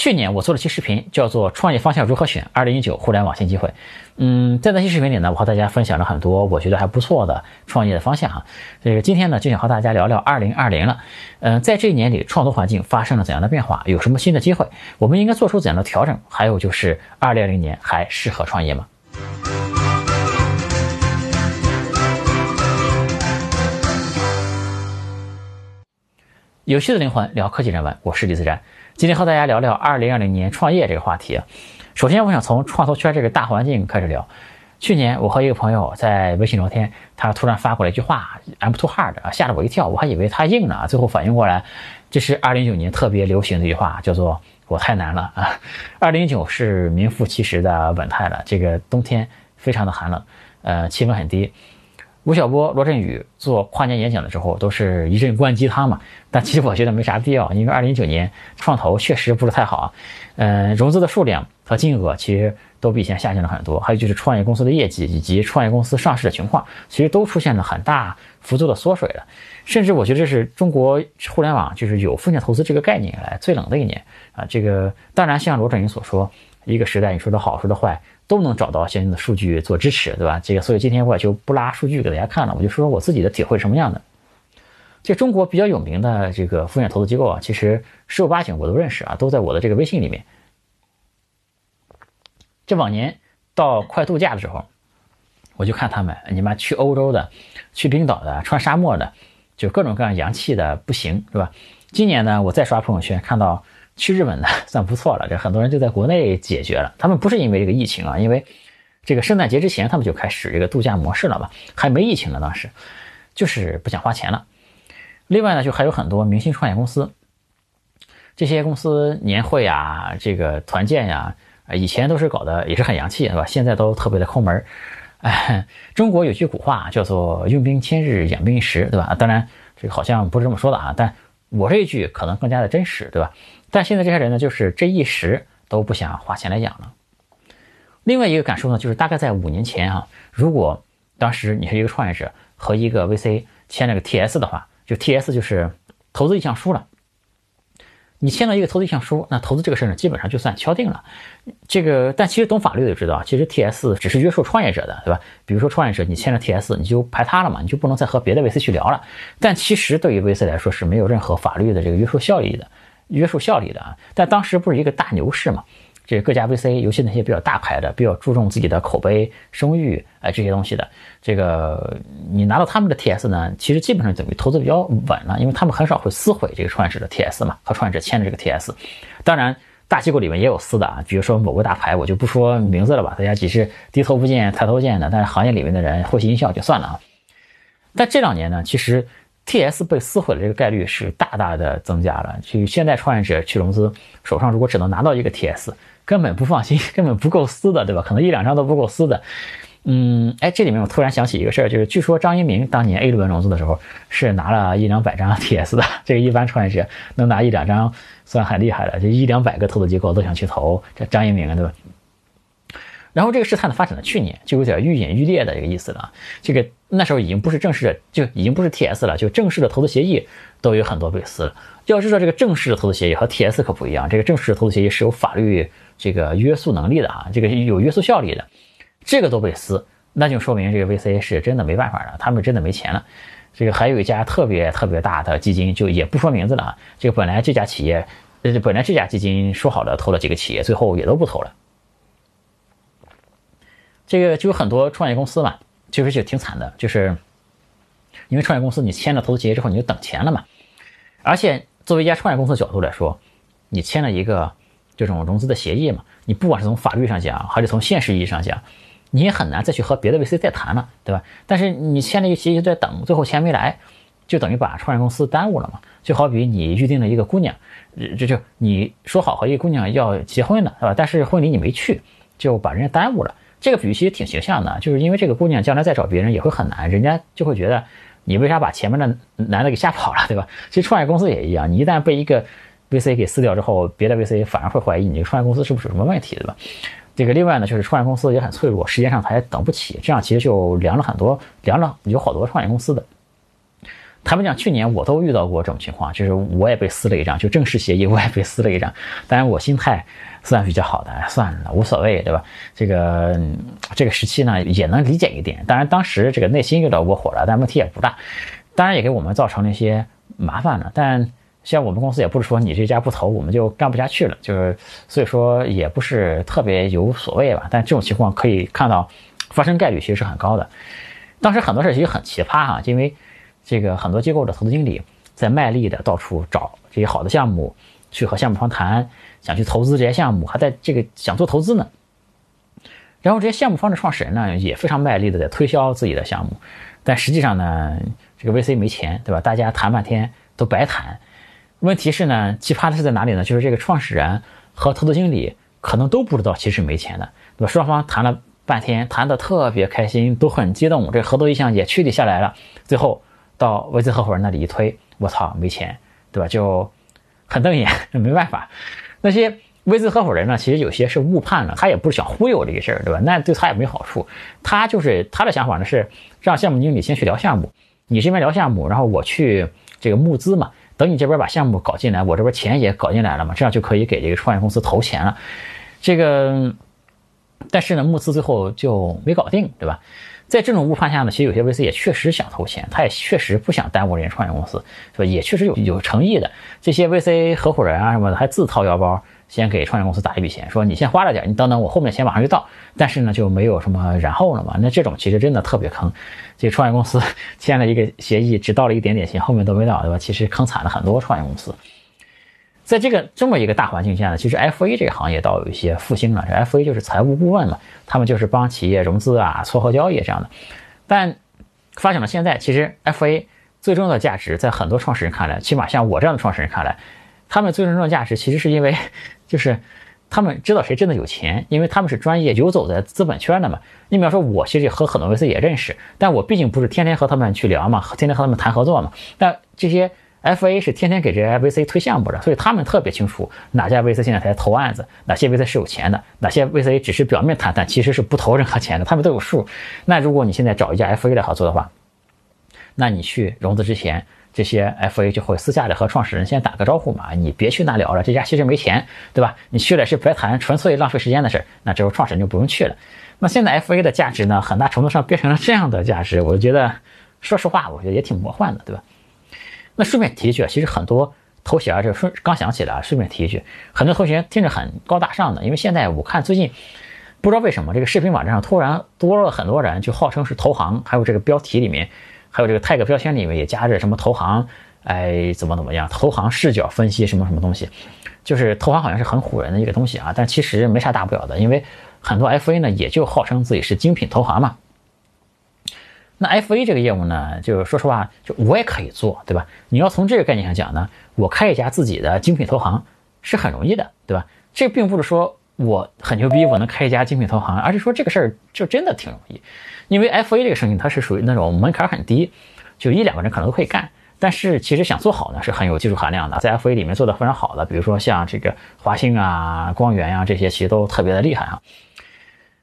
去年我做了期视频，叫做《创业方向如何选：二零一九互联网新机会》。嗯，在那期视频里呢，我和大家分享了很多我觉得还不错的创业的方向哈。这个今天呢，就想和大家聊聊二零二零了。嗯，在这一年里，创投环境发生了怎样的变化？有什么新的机会？我们应该做出怎样的调整？还有就是二零二零年还适合创业吗？有趣的灵魂聊科技人文，我是李自然。今天和大家聊聊二零二零年创业这个话题。首先，我想从创投圈这个大环境开始聊。去年，我和一个朋友在微信聊天，他突然发过来一句话：“I'm too hard”，啊吓了我一跳。我还以为他硬呢，最后反应过来，这是二零一九年特别流行的一句话，叫做“我太难了”啊。二零一九是名副其实的稳态了。这个冬天非常的寒冷，呃，气温很低。吴晓波、罗振宇做跨年演讲的时候，都是一阵灌鸡汤嘛。但其实我觉得没啥必要，因为二零一九年创投确实不是太好啊。嗯，融资的数量和金额其实都比以前下降了很多，还有就是创业公司的业绩以及创业公司上市的情况，其实都出现了很大幅度的缩水了。甚至我觉得这是中国互联网就是有风险投资这个概念以来最冷的一年啊。这个当然像罗振宇所说，一个时代你说的好，说的坏。都能找到相应的数据做支持，对吧？这个，所以今天我也就不拉数据给大家看了，我就说说我自己的体会什么样的。这中国比较有名的这个风险投资机构啊，其实十有八九我都认识啊，都在我的这个微信里面。这往年到快度假的时候，我就看他们，你妈去欧洲的、去冰岛的、穿沙漠的，就各种各样洋气的不行，是吧？今年呢，我再刷朋友圈看到。去日本的 算不错了，这很多人就在国内解决了。他们不是因为这个疫情啊，因为这个圣诞节之前他们就开始这个度假模式了嘛，还没疫情呢，当时就是不想花钱了。另外呢，就还有很多明星创业公司，这些公司年会呀、这个团建呀，以前都是搞得也是很洋气，对吧？现在都特别的抠门。哎，中国有句古话叫做“用兵千日，养兵一时”，对吧？当然这个好像不是这么说的啊，但我这一句可能更加的真实，对吧？但现在这些人呢，就是这一时都不想花钱来养了。另外一个感受呢，就是大概在五年前啊，如果当时你是一个创业者和一个 VC 签了个 TS 的话，就 TS 就是投资意向书了。你签了一个投资意向书，那投资这个事儿呢，基本上就算敲定了。这个，但其实懂法律的就知道，其实 TS 只是约束创业者的，对吧？比如说创业者你签了 TS，你就排他了嘛，你就不能再和别的 VC 去聊了。但其实对于 VC 来说是没有任何法律的这个约束效力的。约束效力的啊，但当时不是一个大牛市嘛？这各家 VC，尤其那些比较大牌的，比较注重自己的口碑、声誉，哎，这些东西的，这个你拿到他们的 TS 呢，其实基本上等于投资比较稳了，因为他们很少会撕毁这个创业者的 TS 嘛，和创业者签的这个 TS。当然，大机构里面也有撕的啊，比如说某个大牌，我就不说名字了吧，大家只是低头不见抬头见的，但是行业里面的人会心一笑就算了啊。但这两年呢，其实。T.S 被撕毁的这个概率是大大的增加了。去现在创业者去融资，手上如果只能拿到一个 T.S，根本不放心，根本不够撕的，对吧？可能一两张都不够撕的。嗯，哎，这里面我突然想起一个事儿，就是据说张一鸣当年 A 轮融资的时候是拿了一两百张 T.S 的。这个一般创业者能拿一两张算很厉害的，就一两百个投资机构都想去投这张一鸣，对吧？然后这个事态呢发展到去年，就有点愈演愈烈的这个意思了。这个那时候已经不是正式的，就已经不是 TS 了，就正式的投资协议都有很多被撕了。要知道，这个正式的投资协议和 TS 可不一样，这个正式的投资协议是有法律这个约束能力的啊，这个有约束效力的。这个都被撕，那就说明这个 VC 是真的没办法了，他们真的没钱了。这个还有一家特别特别大的基金，就也不说名字了啊。这个本来这家企业，呃，本来这家基金说好了投了几个企业，最后也都不投了。这个就有很多创业公司嘛，其实就挺惨的，就是因为创业公司你签了投资协议之后，你就等钱了嘛。而且作为一家创业公司的角度来说，你签了一个这种融资的协议嘛，你不管是从法律上讲，还是从现实意义上讲，你也很难再去和别的 VC 再谈了，对吧？但是你签了一个协议在等，最后钱没来，就等于把创业公司耽误了嘛。就好比你预定了一个姑娘，这就你说好和一个姑娘要结婚的，是吧？但是婚礼你没去，就把人家耽误了。这个比喻其实挺形象的，就是因为这个姑娘将来再找别人也会很难，人家就会觉得你为啥把前面的男的给吓跑了，对吧？其实创业公司也一样，你一旦被一个 VC 给撕掉之后，别的 VC 反而会怀疑你这个创业公司是不是有什么问题，对吧？这个另外呢，就是创业公司也很脆弱，时间上他也等不起，这样其实就凉了很多，凉了有好多创业公司的。坦白讲，去年我都遇到过这种情况，就是我也被撕了一张，就正式协议我也被撕了一张。当然我心态算比较好的，算了，无所谓，对吧？这个这个时期呢也能理解一点。当然当时这个内心有点窝火了，但问题也不大。当然也给我们造成了一些麻烦了。但像我们公司也不是说你这家不投我们就干不下去了，就是所以说也不是特别有所谓吧。但这种情况可以看到发生概率其实是很高的。当时很多事其实很奇葩哈，因为。这个很多机构的投资经理在卖力的到处找这些好的项目，去和项目方谈，想去投资这些项目，还在这个想做投资呢。然后这些项目方的创始人呢，也非常卖力的在推销自己的项目，但实际上呢，这个 VC 没钱，对吧？大家谈半天都白谈。问题是呢，奇葩的是在哪里呢？就是这个创始人和投资经理可能都不知道其实没钱的，对吧？双方谈了半天，谈得特别开心，都很激动，这合作意向也确立下来了，最后。到 VC 合伙人那里一推，我操，没钱，对吧？就很瞪眼，没办法。那些 VC 合伙人呢，其实有些是误判了，他也不是想忽悠这个事儿，对吧？那对他也没好处。他就是他的想法呢，是让项目经理先去聊项目，你这边聊项目，然后我去这个募资嘛。等你这边把项目搞进来，我这边钱也搞进来了嘛，这样就可以给这个创业公司投钱了。这个，但是呢，募资最后就没搞定，对吧？在这种误判下呢，其实有些 VC 也确实想投钱，他也确实不想耽误人家创业公司，是吧？也确实有有诚意的。这些 VC 合伙人啊什么的，还自掏腰包先给创业公司打一笔钱，说你先花了点，你等等我后面钱马上就到。但是呢，就没有什么然后了嘛。那这种其实真的特别坑。这个创业公司 签了一个协议，只到了一点点钱，后面都没到，对吧？其实坑惨了很多创业公司。在这个这么一个大环境下呢，其实 FA 这个行业倒有一些复兴了。FA 就是财务顾问嘛，他们就是帮企业融资啊、撮合交易这样的。但发展到现在，其实 FA 最重要的价值，在很多创始人看来，起码像我这样的创始人看来，他们最终的价值其实是因为，就是他们知道谁真的有钱，因为他们是专业游走在资本圈的嘛。你比方说，我其实和很多 VC 也认识，但我毕竟不是天天和他们去聊嘛，天天和他们谈合作嘛。但这些。FA 是天天给这些 VC 推项目的，所以他们特别清楚哪家 VC 现在在投案子，哪些 VC 是有钱的，哪些 VC 只是表面谈谈，其实是不投任何钱的，他们都有数。那如果你现在找一家 FA 来合作的话，那你去融资之前，这些 FA 就会私下里和创始人先打个招呼嘛，你别去那聊了，这家其实没钱，对吧？你去了是白谈，纯粹浪费时间的事儿，那之后创始人就不用去了。那现在 FA 的价值呢，很大程度上变成了这样的价值，我觉得，说实话，我觉得也挺魔幻的，对吧？那顺便提一句啊，其实很多头衔啊，这顺刚想起来啊，顺便提一句，很多头衔听着很高大上的，因为现在我看最近不知道为什么这个视频网站上突然多了很多人，就号称是投行，还有这个标题里面，还有这个 tag 标签里面也夹着什么投行，哎，怎么怎么样，投行视角分析什么什么东西，就是投行好像是很唬人的一个东西啊，但其实没啥大不了的，因为很多 FA 呢也就号称自己是精品投行嘛。那 FA 这个业务呢，就是说实话，就我也可以做，对吧？你要从这个概念上讲呢，我开一家自己的精品投行是很容易的，对吧？这并不是说我很牛逼，我能开一家精品投行，而是说这个事儿就真的挺容易。因为 FA 这个生意它是属于那种门槛很低，就一两个人可能都可以干。但是其实想做好呢，是很有技术含量的。在 FA 里面做的非常好的，比如说像这个华兴啊、光源呀这些，其实都特别的厉害啊。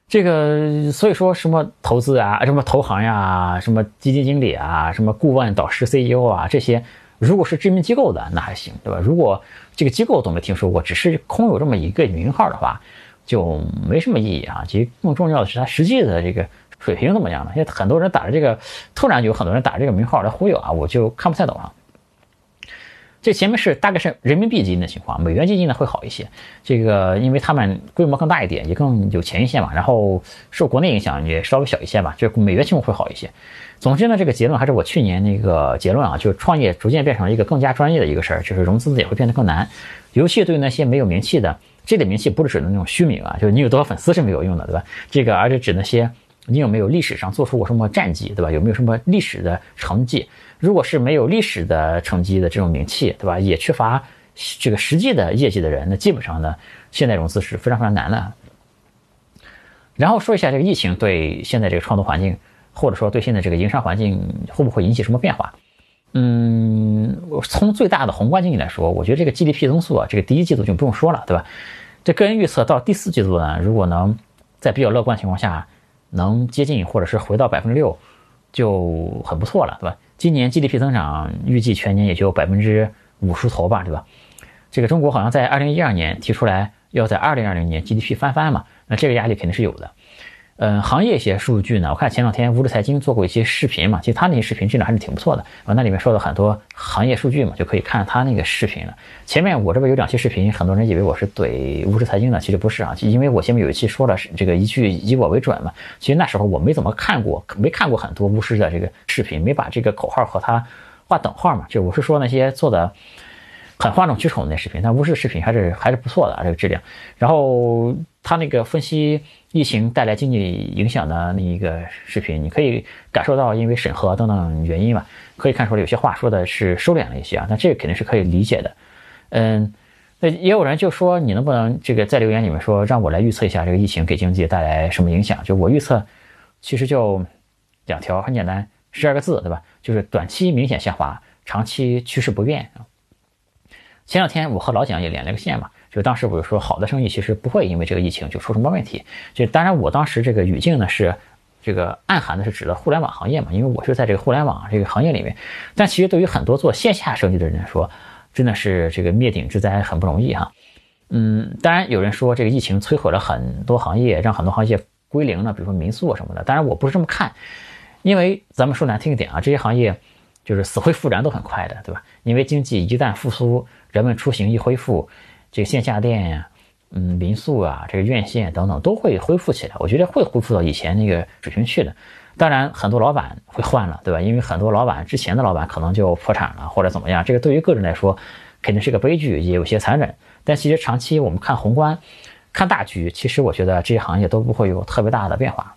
这个所以说什么投资啊，什么投行呀，什么基金经理啊，什么顾问、导师、CEO 啊，这些如果是知名机构的那还行，对吧？如果这个机构都没听说过，只是空有这么一个名号的话，就没什么意义啊。其实更重要的是它实际的这个水平怎么样呢？因为很多人打着这个，突然就有很多人打着这个名号来忽悠啊，我就看不太懂啊。这前面是大概是人民币基金的情况，美元基金呢会好一些。这个因为他们规模更大一点，也更有钱一些嘛，然后受国内影响也稍微小一些吧，就美元情况会好一些。总之呢，这个结论还是我去年那个结论啊，就是创业逐渐变成了一个更加专业的一个事儿，就是融资也会变得更难。尤其对那些没有名气的，这点名气不是指的那种虚名啊，就是你有多少粉丝是没有用的，对吧？这个而是指那些你有没有历史上做出过什么战绩，对吧？有没有什么历史的成绩？如果是没有历史的成绩的这种名气，对吧？也缺乏这个实际的业绩的人，那基本上呢，现在融资是非常非常难的。然后说一下这个疫情对现在这个创投环境，或者说对现在这个营商环境会不会引起什么变化？嗯，从最大的宏观经济来说，我觉得这个 GDP 增速啊，这个第一季度就不用说了，对吧？这个人预测到第四季度呢，如果能在比较乐观情况下能接近或者是回到百分之六，就很不错了，对吧？今年 GDP 增长预计全年也就百分之五十头吧，对吧？这个中国好像在二零一二年提出来要在二零二零年 GDP 翻番嘛，那这个压力肯定是有的。嗯，行业一些数据呢，我看前两天无知财经做过一些视频嘛，其实他那些视频质量还是挺不错的，啊，那里面说了很多行业数据嘛，就可以看他那个视频了。前面我这边有两期视频，很多人以为我是怼无知财经的，其实不是啊，因为我前面有一期说了这个一句以我为准嘛，其实那时候我没怎么看过，没看过很多巫师的这个视频，没把这个口号和他画等号嘛，就我是说那些做的。很哗众取宠的那视频，但巫师视频还是还是不错的啊这个质量。然后他那个分析疫情带来经济影响的那一个视频，你可以感受到因为审核等等原因嘛，可以看出来有些话说的是收敛了一些啊。那这个肯定是可以理解的。嗯，那也有人就说你能不能这个在留言里面说让我来预测一下这个疫情给经济带来什么影响？就我预测，其实就两条，很简单，十二个字，对吧？就是短期明显下滑，长期趋势不变。前两天我和老蒋也连了个线嘛，就当时我就说，好的生意其实不会因为这个疫情就出什么问题。就当然我当时这个语境呢是，这个暗含的是指的互联网行业嘛，因为我是在这个互联网这个行业里面。但其实对于很多做线下生意的人来说，真的是这个灭顶之灾很不容易哈。嗯，当然有人说这个疫情摧毁了很多行业，让很多行业归零了，比如说民宿什么的。当然我不是这么看，因为咱们说难听一点啊，这些行业就是死灰复燃都很快的，对吧？因为经济一旦复苏。人们出行一恢复，这个线下店呀，嗯，民宿啊，这个院线等等都会恢复起来。我觉得会恢复到以前那个水平去的。当然，很多老板会换了，对吧？因为很多老板之前的老板可能就破产了或者怎么样，这个对于个人来说肯定是个悲剧，也有些残忍。但其实长期我们看宏观，看大局，其实我觉得这些行业都不会有特别大的变化。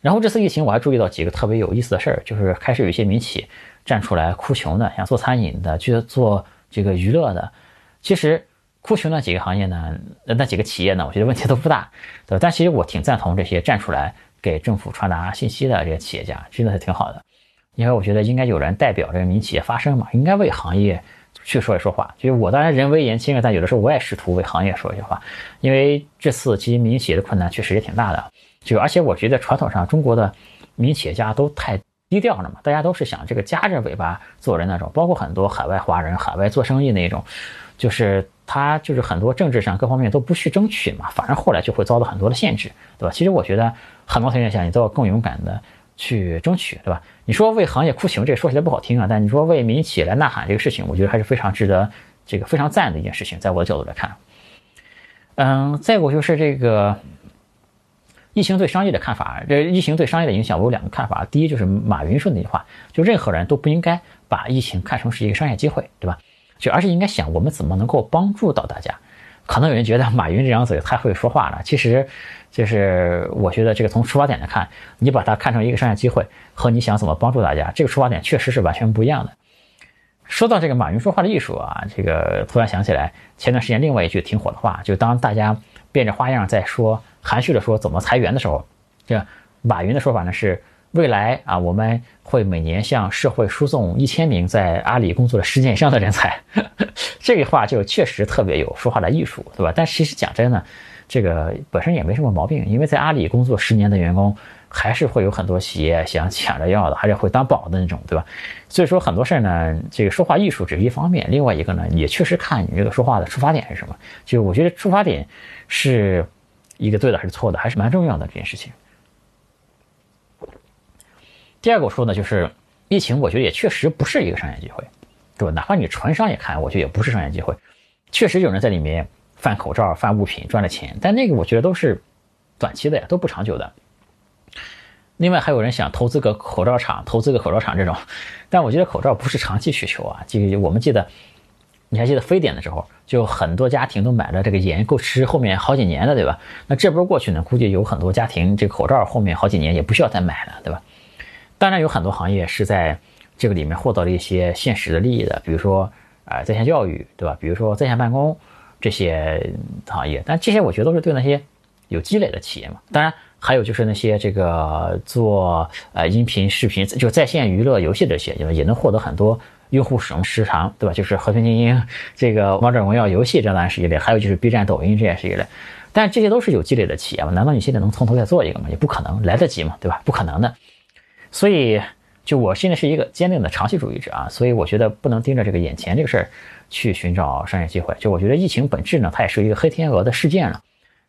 然后这次疫情我还注意到几个特别有意思的事儿，就是开始有一些民企站出来哭穷的，像做餐饮的，去做。这个娱乐的，其实哭穷那几个行业呢，那几个企业呢，我觉得问题都不大，对吧？但其实我挺赞同这些站出来给政府传达信息的这些企业家，真的是挺好的。因为我觉得应该有人代表这个民营企业发声嘛，应该为行业去说一说话。就是我当然人微言轻了，但有的时候我也试图为行业说一些话。因为这次其实民营企业的困难确实也挺大的，就而且我觉得传统上中国的民营企业家都太。低调了嘛，大家都是想这个夹着尾巴做人那种，包括很多海外华人、海外做生意那种，就是他就是很多政治上各方面都不去争取嘛，反而后来就会遭到很多的限制，对吧？其实我觉得很多情况下你都要更勇敢的去争取，对吧？你说为行业哭穷，这说起来不好听啊，但你说为民企来呐喊这个事情，我觉得还是非常值得这个非常赞的一件事情，在我的角度来看，嗯，再过就是这个。疫情对商业的看法，这疫情对商业的影响，我有两个看法。第一就是马云说的那句话，就任何人都不应该把疫情看成是一个商业机会，对吧？就而是应该想我们怎么能够帮助到大家。可能有人觉得马云这张嘴太会说话了，其实就是我觉得这个从出发点来看，你把它看成一个商业机会，和你想怎么帮助大家，这个出发点确实是完全不一样的。说到这个马云说话的艺术啊，这个突然想起来前段时间另外一句挺火的话，就当大家变着花样在说。含蓄的说怎么裁员的时候，这马云的说法呢是未来啊我们会每年向社会输送一千名在阿里工作了十年以上的人才，这个话就确实特别有说话的艺术，对吧？但其实讲真呢，这个本身也没什么毛病，因为在阿里工作十年的员工还是会有很多企业想抢着要的，还是会当宝的那种，对吧？所以说很多事儿呢，这个说话艺术只是一方面，另外一个呢也确实看你这个说话的出发点是什么。就我觉得出发点是。一个对的还是错的，还是蛮重要的这件事情。第二个我说呢，就是疫情，我觉得也确实不是一个商业机会，对吧？哪怕你纯商业看，我觉得也不是商业机会。确实有人在里面贩口罩、贩物品赚了钱，但那个我觉得都是短期的呀，都不长久的。另外还有人想投资个口罩厂，投资个口罩厂这种，但我觉得口罩不是长期需求啊。这个我们记得。你还记得非典的时候，就很多家庭都买了这个盐，够吃后面好几年的，对吧？那这波过去呢，估计有很多家庭这个口罩后面好几年也不需要再买了，对吧？当然有很多行业是在这个里面获得了一些现实的利益的，比如说啊在线教育，对吧？比如说在线办公这些行业，但这些我觉得都是对那些有积累的企业嘛。当然还有就是那些这个做呃音频、视频就在线娱乐、游戏这些，也也能获得很多。用户使用时长，对吧？就是和平精英、这个王者荣耀游戏，这当然是一类；还有就是 B 站、抖音，这也是一类。但这些都是有积累的企业嘛？难道你现在能从头再做一个吗？也不可能，来得及吗？对吧？不可能的。所以就我现在是一个坚定的长期主义者啊，所以我觉得不能盯着这个眼前这个事儿去寻找商业机会。就我觉得疫情本质呢，它也是一个黑天鹅的事件了。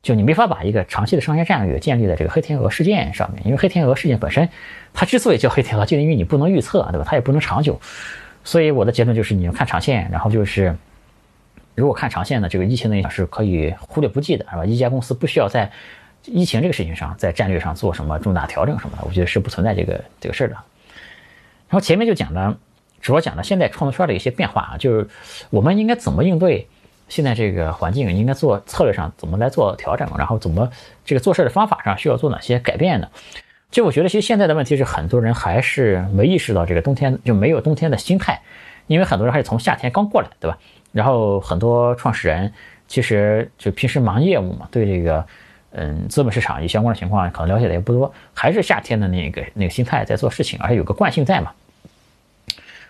就你没法把一个长期的商业战略建立在这个黑天鹅事件上面，因为黑天鹅事件本身，它之所以叫黑天鹅，就因为你不能预测，对吧？它也不能长久。所以我的结论就是你要看长线，然后就是如果看长线呢，这个疫情的影响是可以忽略不计的，是吧？一家公司不需要在疫情这个事情上，在战略上做什么重大调整什么的，我觉得是不存在这个这个事儿的。然后前面就讲了，主要讲了现在创作圈的一些变化啊，就是我们应该怎么应对现在这个环境，应该做策略上怎么来做调整，然后怎么这个做事的方法上需要做哪些改变呢？就我觉得，其实现在的问题是很多人还是没意识到这个冬天就没有冬天的心态，因为很多人还是从夏天刚过来，对吧？然后很多创始人其实就平时忙业务嘛，对这个嗯资本市场与相关的情况可能了解的也不多，还是夏天的那个那个心态在做事情，而且有个惯性在嘛。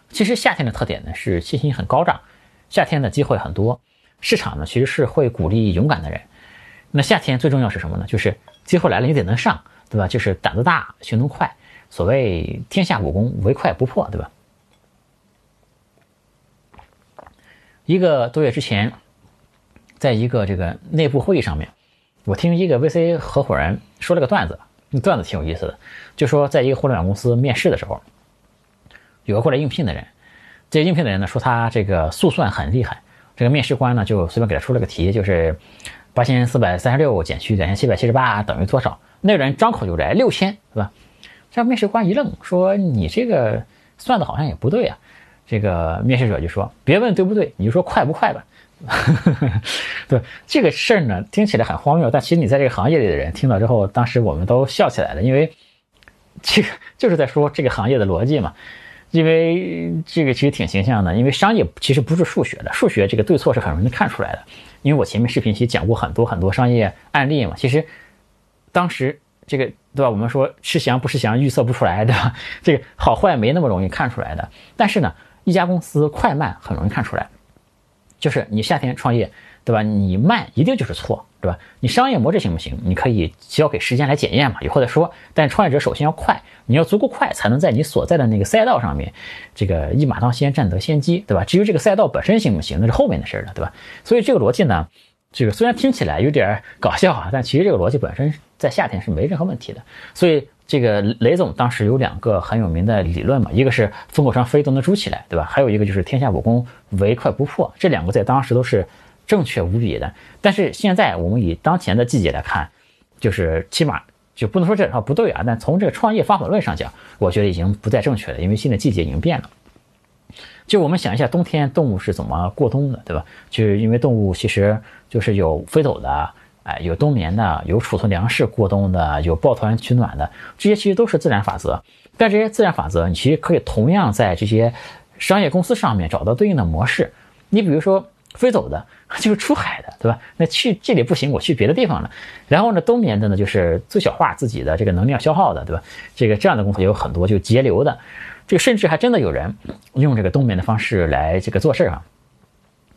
其实夏天的特点呢是信心很高涨，夏天的机会很多，市场呢其实是会鼓励勇敢的人。那夏天最重要是什么呢？就是机会来了你得能上，对吧？就是胆子大，行动快。所谓天下武功，唯快不破，对吧？一个多月之前，在一个这个内部会议上面，我听一个 VC 合伙人说了个段子，段子挺有意思的，就说在一个互联网公司面试的时候。有个过来应聘的人，这应聘的人呢说他这个速算很厉害，这个面试官呢就随便给他出了个题，就是八千四百三十六减去两千七百七十八等于多少？那个人张口就来六千，是吧？这面试官一愣，说你这个算的好像也不对啊。这个面试者就说别问对不对，你就说快不快吧。对这个事儿呢，听起来很荒谬，但其实你在这个行业里的人听到之后，当时我们都笑起来了，因为 这个就是在说这个行业的逻辑嘛。因为这个其实挺形象的，因为商业其实不是数学的，数学这个对错是很容易看出来的。因为我前面视频其实讲过很多很多商业案例嘛，其实当时这个对吧？我们说吃翔不吃翔，预测不出来，对吧？这个好坏没那么容易看出来的。但是呢，一家公司快慢很容易看出来，就是你夏天创业。对吧？你慢一定就是错，对吧？你商业模式行不行？你可以交给时间来检验嘛，以后再说。但创业者首先要快，你要足够快，才能在你所在的那个赛道上面，这个一马当先，占得先机，对吧？至于这个赛道本身行不行，那是后面的事了，对吧？所以这个逻辑呢，这个虽然听起来有点搞笑啊，但其实这个逻辑本身在夏天是没任何问题的。所以这个雷总当时有两个很有名的理论嘛，一个是风口上飞都能筑起来，对吧？还有一个就是天下武功唯快不破，这两个在当时都是。正确无比的，但是现在我们以当前的季节来看，就是起码就不能说这套不对啊。但从这个创业方法论上讲，我觉得已经不再正确了，因为新的季节已经变了。就我们想一下，冬天动物是怎么过冬的，对吧？就是因为动物其实就是有飞走的，有冬眠的，有储存粮食过冬的，有抱团取暖的，这些其实都是自然法则。但这些自然法则，你其实可以同样在这些商业公司上面找到对应的模式。你比如说。飞走的 就是出海的，对吧？那去这里不行，我去别的地方了。然后呢，冬眠的呢，就是最小化自己的这个能量消耗的，对吧？这个这样的公司也有很多，就节流的。这个甚至还真的有人用这个冬眠的方式来这个做事儿啊。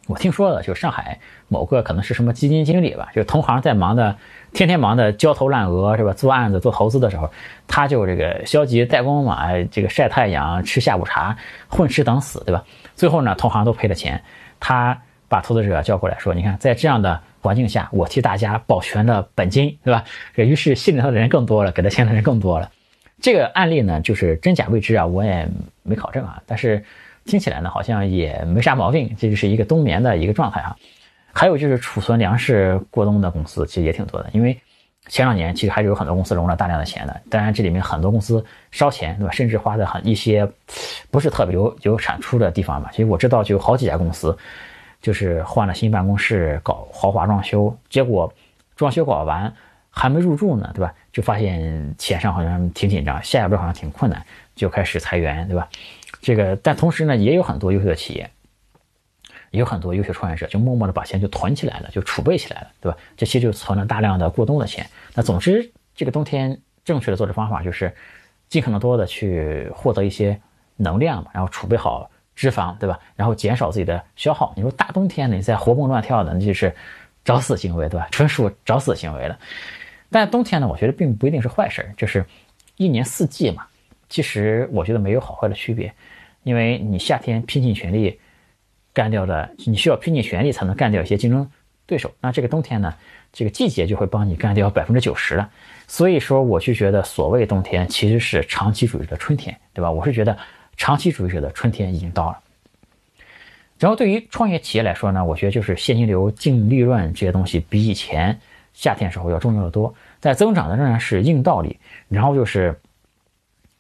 我听说了，就上海某个可能是什么基金经理吧，就同行在忙的，天天忙的焦头烂额，是吧？做案子做投资的时候，他就这个消极怠工嘛，这个晒太阳吃下午茶，混吃等死，对吧？最后呢，同行都赔了钱，他。把投资者叫过来说：“你看，在这样的环境下，我替大家保全了本金，对吧？于是信他的人更多了，给他钱的人更多了。这个案例呢，就是真假未知啊，我也没考证啊。但是听起来呢，好像也没啥毛病。这就是一个冬眠的一个状态啊。还有就是储存粮食过冬的公司，其实也挺多的。因为前两年其实还是有很多公司融了大量的钱的。当然，这里面很多公司烧钱，对吧？甚至花在很一些不是特别有有产出的地方嘛。其实我知道就有好几家公司。”就是换了新办公室，搞豪华装修，结果装修搞完还没入住呢，对吧？就发现钱上好像挺紧张，下一步好像挺困难，就开始裁员，对吧？这个，但同时呢，也有很多优秀的企业，也有很多优秀创业者，就默默的把钱就囤起来了，就储备起来了，对吧？这其实就存了大量的过冬的钱。那总之，这个冬天正确的做事方法就是尽可能多的去获得一些能量嘛，然后储备好。脂肪对吧？然后减少自己的消耗。你说大冬天的你再活蹦乱跳的，那就是找死行为对吧？纯属找死行为了。但冬天呢，我觉得并不一定是坏事，就是一年四季嘛，其实我觉得没有好坏的区别，因为你夏天拼尽全力干掉的，你需要拼尽全力才能干掉一些竞争对手。那这个冬天呢，这个季节就会帮你干掉百分之九十了。所以说，我就觉得所谓冬天其实是长期主义的春天，对吧？我是觉得长期主义者的春天已经到了。然后对于创业企业来说呢，我觉得就是现金流、净利润这些东西比以前夏天时候要重要的多。在增长的仍然是硬道理，然后就是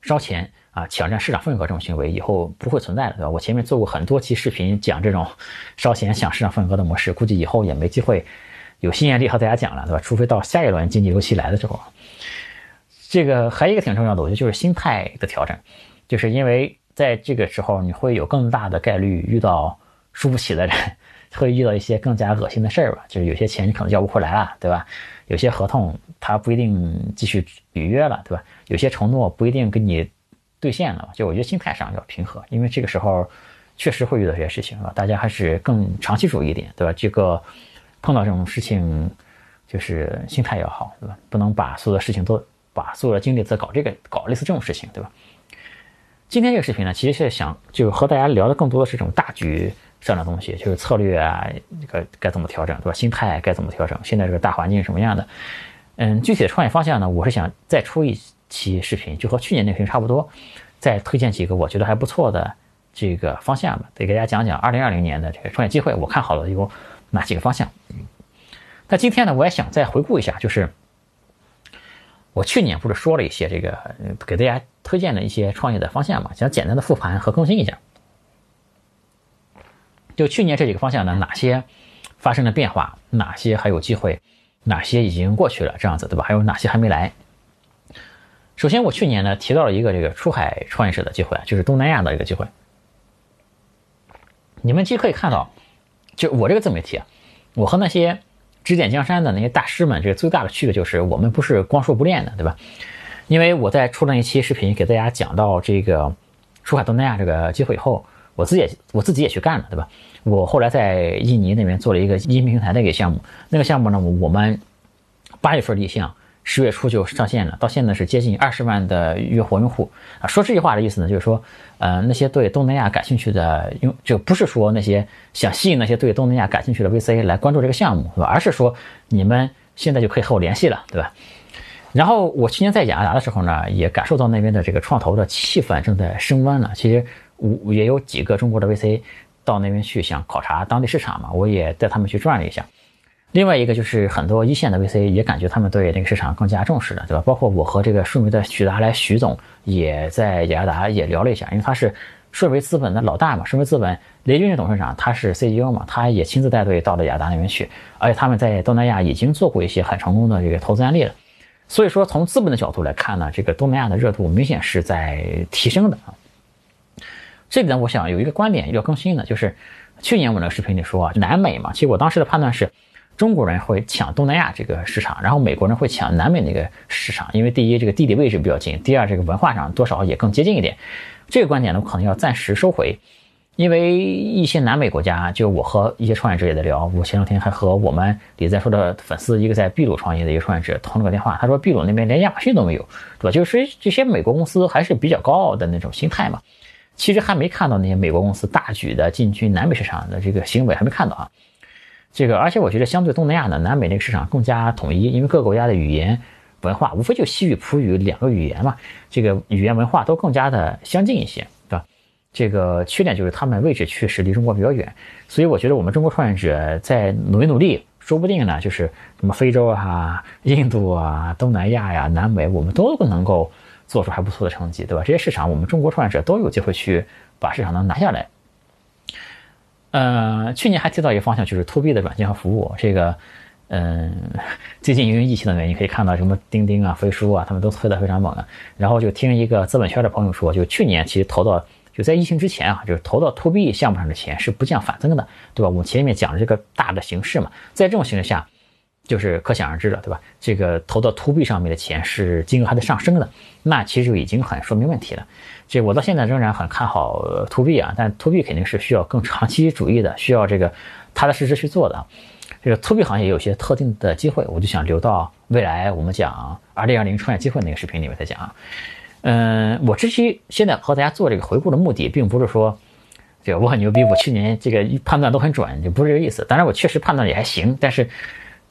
烧钱啊，抢占市场份额这种行为以后不会存在了，对吧？我前面做过很多期视频讲这种烧钱抢市场份额的模式，估计以后也没机会有新眼力和大家讲了，对吧？除非到下一轮经济周期来的时候。这个还有一个挺重要的，我觉得就是心态的调整，就是因为在这个时候你会有更大的概率遇到输不起的人，会遇到一些更加恶心的事儿吧，就是有些钱你可能要不回来了，对吧？有些合同他不一定继续履约了，对吧？有些承诺不一定跟你兑现了，就我觉得心态上要平和，因为这个时候确实会遇到这些事情啊，大家还是更长期主义一点，对吧？这个碰到这种事情就是心态要好，对吧？不能把所有的事情都。把所有的精力在搞这个，搞类似这种事情，对吧？今天这个视频呢，其实是想就和大家聊的更多的是这种大局上的东西，就是策略啊，这个该怎么调整，对吧？心态该怎么调整？现在这个大环境是什么样的？嗯，具体的创业方向呢，我是想再出一期视频，就和去年那篇差不多，再推荐几个我觉得还不错的这个方向吧，得给大家讲讲二零二零年的这个创业机会，我看好了有哪几个方向。那今天呢，我也想再回顾一下，就是。我去年不是说了一些这个，给大家推荐的一些创业的方向嘛？想简单的复盘和更新一下。就去年这几个方向呢，哪些发生了变化？哪些还有机会？哪些已经过去了？这样子对吧？还有哪些还没来？首先，我去年呢提到了一个这个出海创业者的机会啊，就是东南亚的一个机会。你们既可以看到，就我这个自媒体啊，我和那些。指点江山的那些大师们，这个最大的区别就是我们不是光说不练的，对吧？因为我在出了一期视频给大家讲到这个出海东南亚这个机会以后，我自己也我自己也去干了，对吧？我后来在印尼那边做了一个音频平台的一个项目，那个项目呢，我们八月份立项。十月初就上线了，到现在是接近二十万的月活用户啊。说这句话的意思呢，就是说，呃，那些对东南亚感兴趣的用，就不是说那些想吸引那些对东南亚感兴趣的 VC 来关注这个项目，对吧？而是说你们现在就可以和我联系了，对吧？然后我去年在雅加达的时候呢，也感受到那边的这个创投的气氛正在升温了。其实我也有几个中国的 VC 到那边去想考察当地市场嘛，我也带他们去转了一下。另外一个就是很多一线的 VC 也感觉他们对那个市场更加重视了，对吧？包括我和这个顺为的许达来许总也在雅达也聊了一下，因为他是顺为资本的老大嘛，顺为资本雷军是董事长，他是 CEO 嘛，他也亲自带队到了雅达那边去，而且他们在东南亚已经做过一些很成功的这个投资案例了。所以说从资本的角度来看呢，这个东南亚的热度明显是在提升的啊。这里呢，我想有一个观点要更新的，就是去年我那个视频里说啊，南美嘛，其实我当时的判断是。中国人会抢东南亚这个市场，然后美国人会抢南美那个市场，因为第一这个地理位置比较近，第二这个文化上多少也更接近一点。这个观点呢，可能要暂时收回，因为一些南美国家，就我和一些创业者也在聊。我前两天还和我们李在说的粉丝，一个在秘鲁创业的一个创业者通了个电话，他说秘鲁那边连亚马逊都没有，对吧？就是这些美国公司还是比较高傲的那种心态嘛。其实还没看到那些美国公司大举的进军南美市场的这个行为，还没看到啊。这个，而且我觉得相对东南亚呢，南美那个市场更加统一，因为各个国家的语言文化无非就西语、葡语两个语言嘛，这个语言文化都更加的相近一些，对吧？这个缺点就是他们位置确实离中国比较远，所以我觉得我们中国创业者在努力努力，说不定呢，就是什么非洲啊、印度啊、东南亚呀、南美，我们都能够做出还不错的成绩，对吧？这些市场我们中国创业者都有机会去把市场能拿下来。呃，去年还提到一个方向，就是 to B 的软件和服务。这个，嗯，最近因为疫情的原因，可以看到什么钉钉啊、飞书啊，他们都推的非常猛啊。然后就听一个资本圈的朋友说，就去年其实投到就在疫情之前啊，就是投到 to B 项目上的钱是不降反增的，对吧？我们前面讲的这个大的形势嘛，在这种形势下，就是可想而知了，对吧？这个投到 to B 上面的钱是金额还在上升的，那其实就已经很说明问题了。这我到现在仍然很看好 to B 啊，但 to B 肯定是需要更长期主义的，需要这个踏踏实实去做的啊。这个 to B 行业有些特定的机会，我就想留到未来我们讲二零二零创业机会那个视频里面再讲。嗯，我这期现在和大家做这个回顾的目的，并不是说这个我很牛逼，我去年这个判断都很准，就不是这个意思。当然，我确实判断也还行，但是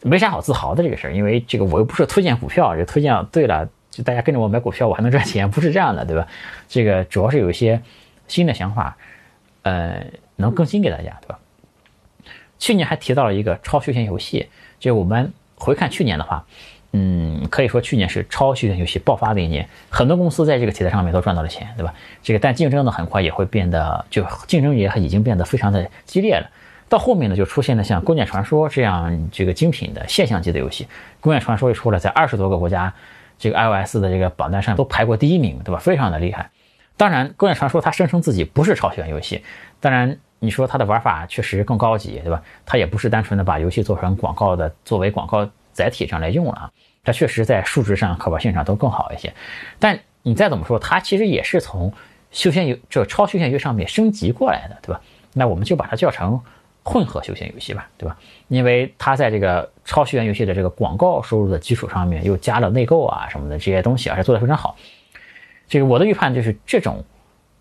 没啥好自豪的这个事儿，因为这个我又不是推荐股票，就推荐对了，就大家跟着我买股票，我还能赚钱，不是这样的，对吧？这个主要是有一些新的想法，呃，能更新给大家，对吧？去年还提到了一个超休闲游戏，就我们回看去年的话。嗯，可以说去年是超休闲游戏爆发的一年，很多公司在这个题材上面都赚到了钱，对吧？这个但竞争呢，很快也会变得，就竞争也已经变得非常的激烈了。到后面呢，就出现了像《弓箭传说》这样这个精品的现象级的游戏，《弓箭传说》一出来，在二十多个国家这个 iOS 的这个榜单上都排过第一名，对吧？非常的厉害。当然，《弓箭传说》它声称自己不是超休闲游戏，当然你说它的玩法确实更高级，对吧？它也不是单纯的把游戏做成广告的，作为广告。载体上来用了啊，它确实在数值上、可玩性上都更好一些。但你再怎么说，它其实也是从休闲游这超休闲游上面升级过来的，对吧？那我们就把它叫成混合休闲游戏吧，对吧？因为它在这个超休闲游戏的这个广告收入的基础上面，又加了内购啊什么的这些东西，而且做得非常好。这个我的预判就是，这种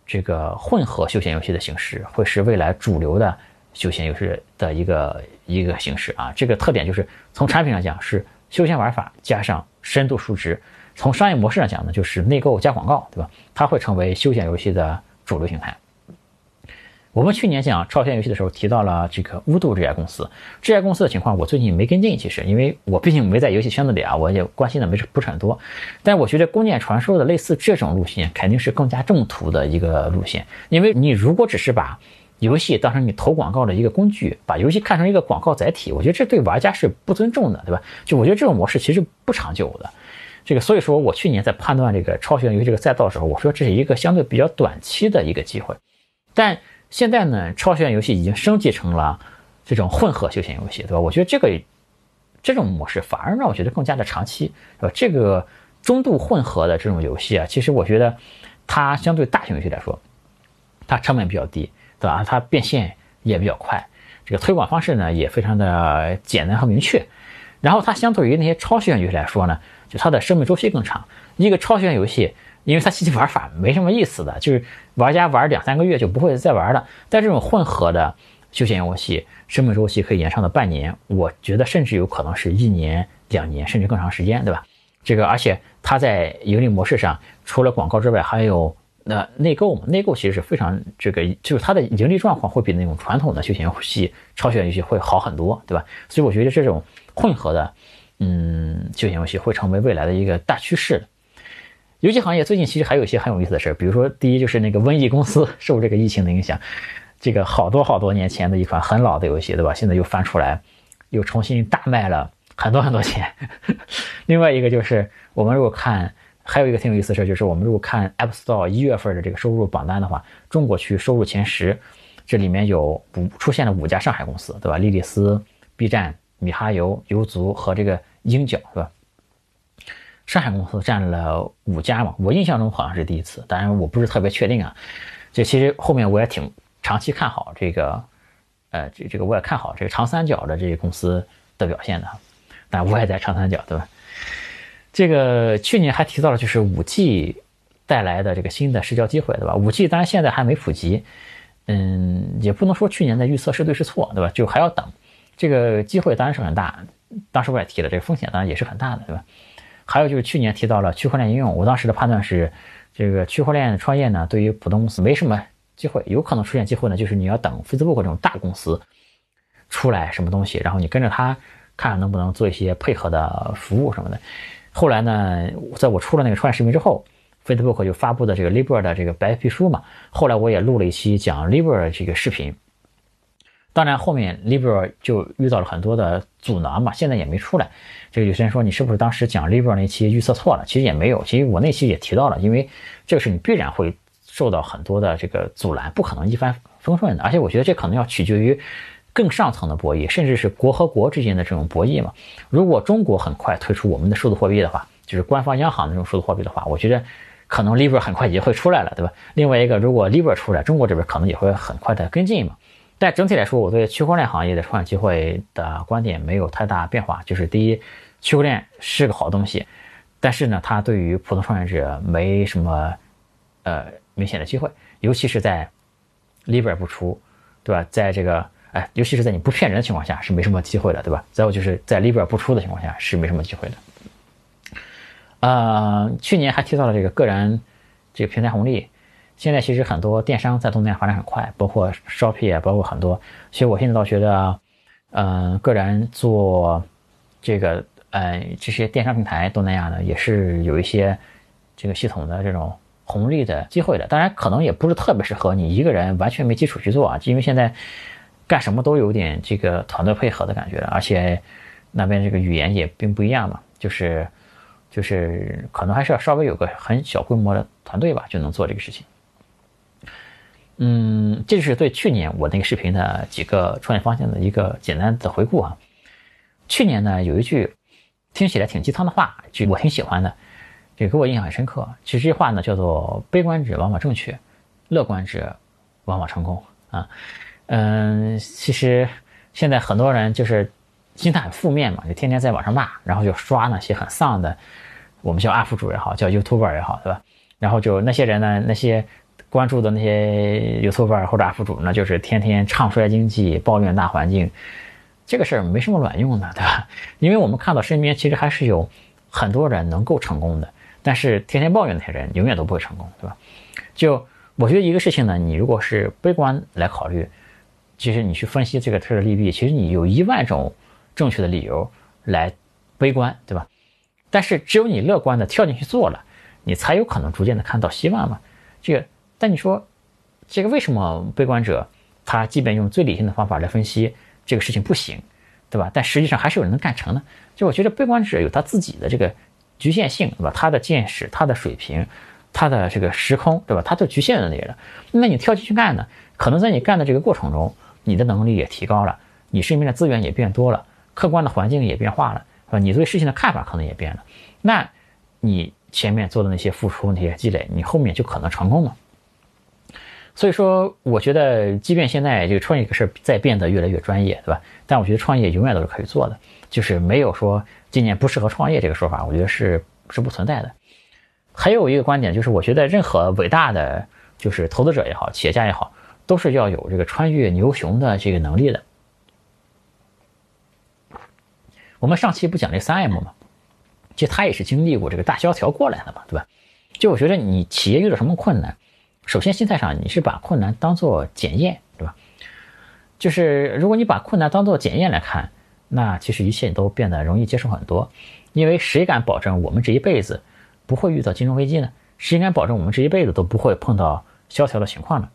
这个混合休闲游戏的形式会是未来主流的休闲游戏的一个。一个形式啊，这个特点就是从产品上讲是休闲玩法加上深度数值，从商业模式上讲呢，就是内购加广告，对吧？它会成为休闲游戏的主流形态。我们去年讲超休闲游戏的时候提到了这个乌度这家公司，这家公司的情况我最近没跟进，其实因为我毕竟没在游戏圈子里啊，我也关心的没不是很多。但我觉得弓箭传说的类似这种路线肯定是更加正途的一个路线，因为你如果只是把游戏当成你投广告的一个工具，把游戏看成一个广告载体，我觉得这对玩家是不尊重的，对吧？就我觉得这种模式其实不长久的。这个，所以说我去年在判断这个超休闲游戏这个赛道的时候，我说这是一个相对比较短期的一个机会。但现在呢，超休闲游戏已经升级成了这种混合休闲游戏，对吧？我觉得这个这种模式反而让我觉得更加的长期，对吧？这个中度混合的这种游戏啊，其实我觉得它相对大型游戏来说，它成本比较低。对吧？它变现也比较快，这个推广方式呢也非常的简单和明确。然后它相对于那些超休闲游戏来说呢，就它的生命周期更长。一个超休闲游戏，因为它其实玩法没什么意思的，就是玩家玩两三个月就不会再玩了。但这种混合的休闲游戏，生命周期可以延长到半年，我觉得甚至有可能是一年、两年，甚至更长时间，对吧？这个而且它在盈利模式上，除了广告之外，还有。那内购嘛，内购其实是非常这个，就是它的盈利状况会比那种传统的休闲游戏、超休闲游戏会好很多，对吧？所以我觉得这种混合的，嗯，休闲游戏会成为未来的一个大趋势。游戏行业最近其实还有一些很有意思的事儿，比如说，第一就是那个瘟疫公司 受这个疫情的影响，这个好多好多年前的一款很老的游戏，对吧？现在又翻出来，又重新大卖了很多很多钱。另外一个就是我们如果看。还有一个挺有意思的事儿，就是我们如果看 App Store 一月份的这个收入榜单的话，中国区收入前十，这里面有五出现了五家上海公司，对吧？莉莉丝、B 站、米哈游、游族和这个鹰角，是吧？上海公司占了五家嘛，我印象中好像是第一次，当然我不是特别确定啊。这其实后面我也挺长期看好这个，呃，这这个我也看好这个长三角的这些公司的表现的，但我也在长三角，对吧？这个去年还提到了，就是五 G 带来的这个新的社交机会，对吧？五 G 当然现在还没普及，嗯，也不能说去年的预测是对是错，对吧？就还要等。这个机会当然是很大，当时我也提了，这个风险当然也是很大的，对吧？还有就是去年提到了区块链应用，我当时的判断是，这个区块链创业呢，对于普通公司没什么机会，有可能出现机会呢，就是你要等 Facebook 这种大公司出来什么东西，然后你跟着他看能不能做一些配合的服务什么的。后来呢，在我出了那个创业视频之后，Facebook 就发布的这个 Libra 的这个白皮书嘛。后来我也录了一期讲 Libra 这个视频。当然后面 Libra 就遇到了很多的阻挠嘛，现在也没出来。这个有些人说你是不是当时讲 Libra 那期预测错了？其实也没有，其实我那期也提到了，因为这个是你必然会受到很多的这个阻拦，不可能一帆风顺的。而且我觉得这可能要取决于。更上层的博弈，甚至是国和国之间的这种博弈嘛。如果中国很快推出我们的数字货币的话，就是官方央行的这种数字货币的话，我觉得可能 Libra 很快也会出来了，对吧？另外一个，如果 Libra 出来，中国这边可能也会很快的跟进嘛。但整体来说，我对区块链行业的创业机会的观点没有太大变化。就是第一，区块链是个好东西；但是呢，它对于普通创业者没什么呃明显的机会，尤其是在 Libra 不出，对吧？在这个哎，尤其是在你不骗人的情况下是没什么机会的，对吧？再有就是在 Libra 不出的情况下是没什么机会的。呃，去年还提到了这个个人这个平台红利，现在其实很多电商在东南亚发展很快，包括 Shopee，包括很多。其实我现在倒觉得，嗯，个人做这个呃这些电商平台，东南亚呢也是有一些这个系统的这种红利的机会的。当然，可能也不是特别适合你一个人完全没基础去做啊，因为现在干什么都有点这个团队配合的感觉，而且那边这个语言也并不一样嘛，就是。就是可能还是要稍微有个很小规模的团队吧，就能做这个事情。嗯，这就是对去年我那个视频的几个创业方向的一个简单的回顾啊。去年呢，有一句听起来挺鸡汤的话，就我挺喜欢的，这给我印象很深刻。其实这话呢，叫做“悲观者往往正确，乐观者往往成功”啊。嗯，其实现在很多人就是。心态很负面嘛，就天天在网上骂，然后就刷那些很丧的，我们叫 UP 主也好，叫 YouTuber 也好，对吧？然后就那些人呢，那些关注的那些 YouTuber 或者 UP 主呢，就是天天唱衰经济，抱怨大环境，这个事儿没什么卵用的，对吧？因为我们看到身边其实还是有很多人能够成功的，但是天天抱怨那些人永远都不会成功，对吧？就我觉得一个事情呢，你如果是悲观来考虑，其实你去分析这个事的利弊，其实你有一万种。正确的理由来悲观，对吧？但是只有你乐观的跳进去做了，你才有可能逐渐的看到希望嘛。这个，但你说这个为什么悲观者他即便用最理性的方法来分析这个事情不行，对吧？但实际上还是有人能干成呢？就我觉得悲观者有他自己的这个局限性，对吧？他的见识、他的水平、他的这个时空，对吧？他都局限在那里了。那你跳进去干呢？可能在你干的这个过程中，你的能力也提高了，你身边的资源也变多了。客观的环境也变化了，是吧？你对事情的看法可能也变了，那你前面做的那些付出、那些积累，你后面就可能成功了。所以说，我觉得，即便现在这个创业这个事儿在变得越来越专业，对吧？但我觉得创业永远都是可以做的，就是没有说今年不适合创业这个说法，我觉得是是不存在的。还有一个观点就是，我觉得任何伟大的就是投资者也好，企业家也好，都是要有这个穿越牛熊的这个能力的。我们上期不讲这三 M 吗？其实他也是经历过这个大萧条过来的嘛，对吧？就我觉得你企业遇到什么困难，首先心态上你是把困难当做检验，对吧？就是如果你把困难当做检验来看，那其实一切都变得容易接受很多。因为谁敢保证我们这一辈子不会遇到金融危机呢？谁敢保证我们这一辈子都不会碰到萧条的情况呢？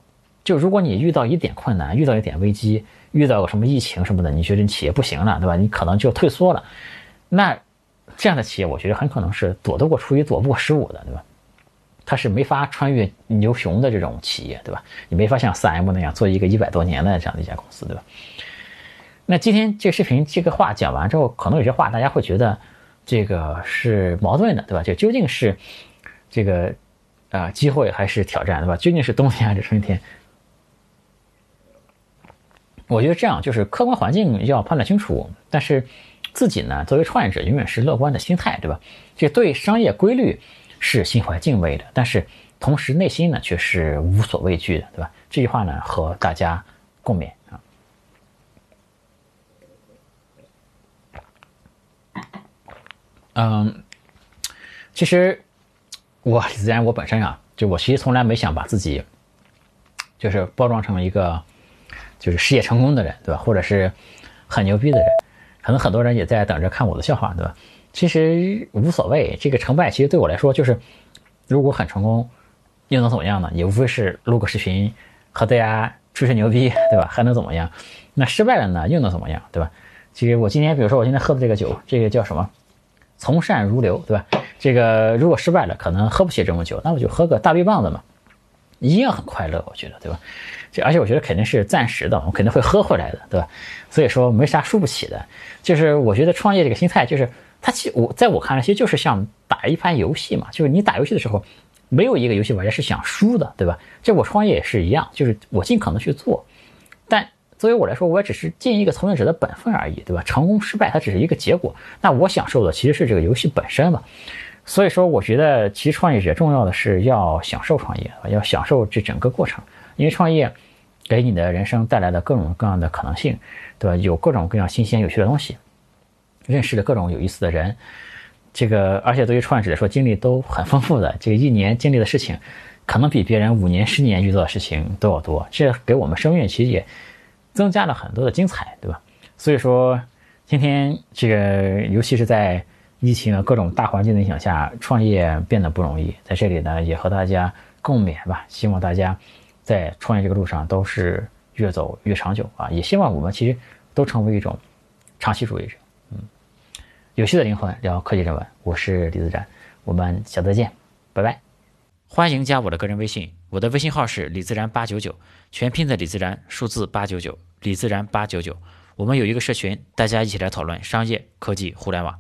就如果你遇到一点困难，遇到一点危机，遇到个什么疫情什么的，你觉得你企业不行了，对吧？你可能就退缩了。那这样的企业，我觉得很可能是躲得过初一，躲不过十五的，对吧？它是没法穿越牛熊的这种企业，对吧？你没法像三 M 那样做一个一百多年的这样的一家公司，对吧？那今天这个视频这个话讲完之后，可能有些话大家会觉得这个是矛盾的，对吧？就究竟是这个啊机会还是挑战，对吧？究竟是冬天还是春天？我觉得这样就是客观环境要判断清楚，但是自己呢，作为创业者，永远是乐观的心态，对吧？就对商业规律是心怀敬畏的，但是同时内心呢却是无所畏惧的，对吧？这句话呢和大家共勉啊。嗯，其实我李自然，我本身啊，就我其实从来没想把自己就是包装成一个。就是事业成功的人，对吧？或者是很牛逼的人，可能很多人也在等着看我的笑话，对吧？其实无所谓，这个成败其实对我来说就是，如果很成功，又能怎么样呢？也无非是录个视频和大家吹吹牛逼，对吧？还能怎么样？那失败了呢，又能怎么样，对吧？其实我今天，比如说我今天喝的这个酒，这个叫什么？从善如流，对吧？这个如果失败了，可能喝不起这么久，那我就喝个大绿棒子嘛，一样很快乐，我觉得，对吧？这而且我觉得肯定是暂时的，我肯定会喝回来的，对吧？所以说没啥输不起的。就是我觉得创业这个心态，就是它其实我在我看来，其实就是像打一盘游戏嘛。就是你打游戏的时候，没有一个游戏玩家是想输的，对吧？这我创业也是一样，就是我尽可能去做。但作为我来说，我也只是尽一个从业者的本分而已，对吧？成功失败它只是一个结果。那我享受的其实是这个游戏本身嘛。所以说，我觉得其实创业者重要的是要享受创业，要享受这整个过程，因为创业给你的人生带来的各种各样的可能性，对吧？有各种各样新鲜有趣的东西，认识了各种有意思的人，这个而且对于创业者来说，经历都很丰富的，这个一年经历的事情，可能比别人五年、十年遇到的事情都要多，这给我们生命其实也增加了很多的精彩，对吧？所以说，今天这个尤其是在疫情的各种大环境的影响下，创业变得不容易。在这里呢，也和大家共勉吧。希望大家在创业这个路上都是越走越长久啊！也希望我们其实都成为一种长期主义者。有趣的灵魂聊科技人文，我是李自然，我们下次再见，拜拜。欢迎加我的个人微信，我的微信号是李自然八九九，全拼的李自然，数字八九九，李自然八九九。我们有一个社群，大家一起来讨论商业、科技、互联网。